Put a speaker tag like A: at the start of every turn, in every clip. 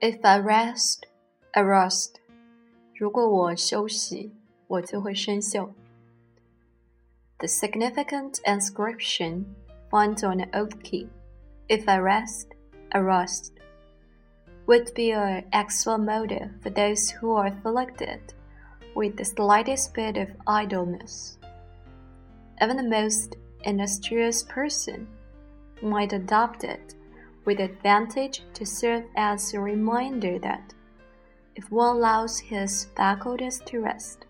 A: If I rest, I rust。如果我休息，我就会生锈。The significant inscription found on the oak key, "If I rest, I rust." would be an excellent motive for those who are afflicted with the slightest bit of idleness. Even the most industrious person might adopt it with advantage to serve as a reminder that if one allows his faculties to rest,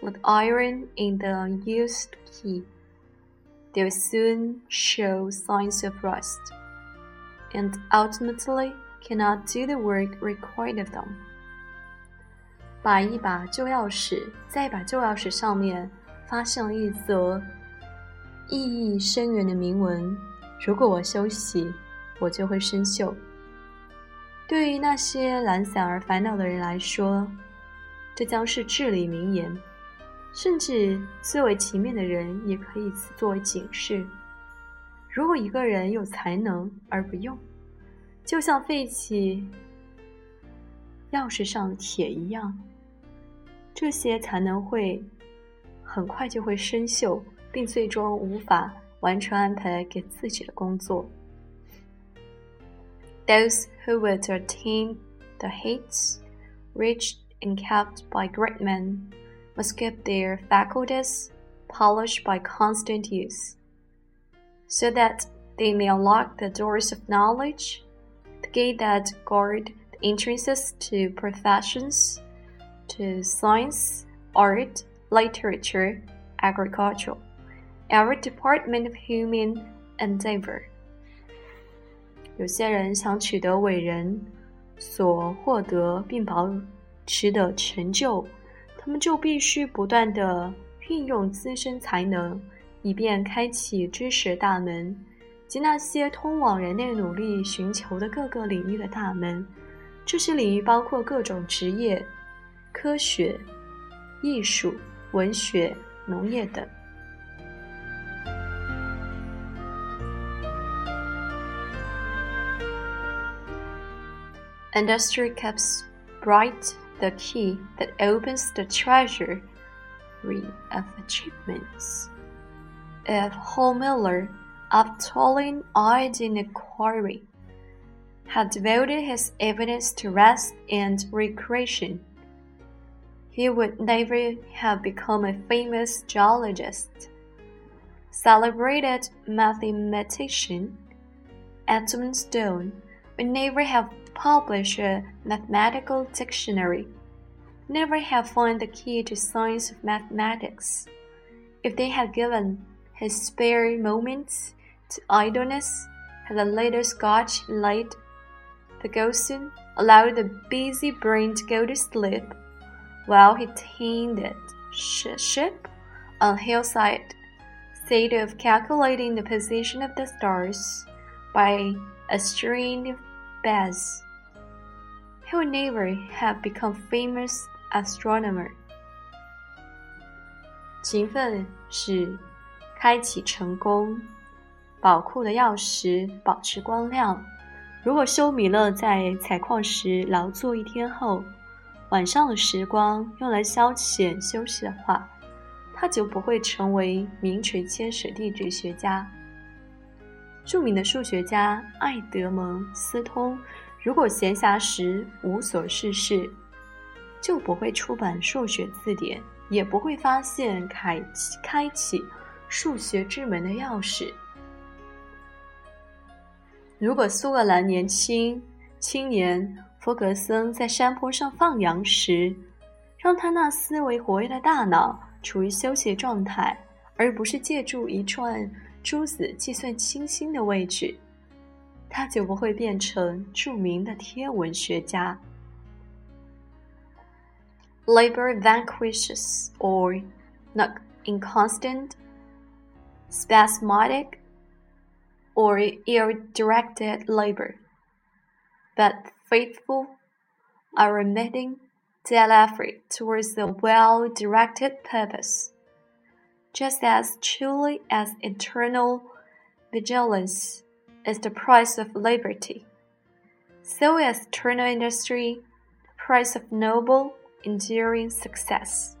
A: like iron in the unused key, they will soon show signs of rust, and ultimately cannot do the work required of them. 把一把旧钥匙在一把旧钥匙上面发现了一则意义深远的铭文：如果我休息， 我就会生锈。对于那些懒散而烦恼的人来说，这将是至理名言；甚至最为勤勉的人也可以作为警示。如果一个人有才能而不用，就像废弃钥匙上的铁一样，这些才能会很快就会生锈，并最终无法完成安排给自己的工作。Those who would attain the heights reached and kept by great men must keep their faculties polished by constant use, so that they may unlock the doors of knowledge the gate that guard the entrances to professions, to science, art, literature, agriculture, every department of human endeavor. 有些人想取得伟人所获得并保持的成就，他们就必须不断地运用自身才能，以便开启知识大门。及那些通往人类努力寻求的各个领域的大门，这些领域包括各种职业、科学、艺术、文学、农业等。Industry keeps bright the key that opens the treasury of achievements. If Miller of toiling eyed in quarry, had devoted his evidence to rest and recreation, he would never have become a famous geologist, celebrated mathematician, Edmund Stone would never have published a mathematical dictionary, never have found the key to science of mathematics, if they had given his spare moments to idleness had a little Scotch light. Ferguson allowed the busy brain to go to sleep while he tended ship on hillside, instead of calculating the position of the stars by a string of bears. He would never have become famous astronomer. 勤奋是开启成功宝库的钥匙保持光亮。如果休米勒在采矿时劳作一天后，晚上的时光用来消遣休息的话，他就不会成为名垂千史地质学家。著名的数学家爱德蒙斯通，如果闲暇时无所事事，就不会出版数学字典，也不会发现开开启数学之门的钥匙。如果苏格兰年轻青年弗格森在山坡上放羊时，让他那思维活跃的大脑处于休息状态，而不是借助一串珠子计算星星的位置，他就不会变成着名的天文学家。Labor vanquishes or not inconstant, spasmodic. or ill-directed labor, but faithful, unremitting daily effort towards the well-directed purpose, just as truly as eternal vigilance is the price of liberty. So as eternal industry, the price of noble, enduring success.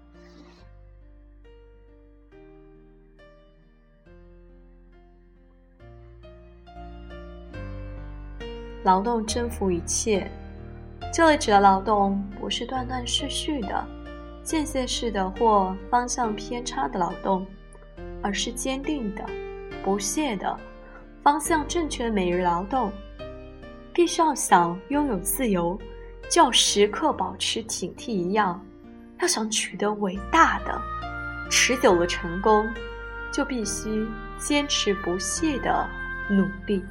A: 劳动征服一切。这里指的劳动不是断断续续的、 间歇式的或方向偏差的劳动，而是坚定的、不懈的、方向正确的每日劳动。必须要想拥有自由，就要时刻保持警惕一样；要想取得伟大的、持久的成功，就必须坚持不懈的努力。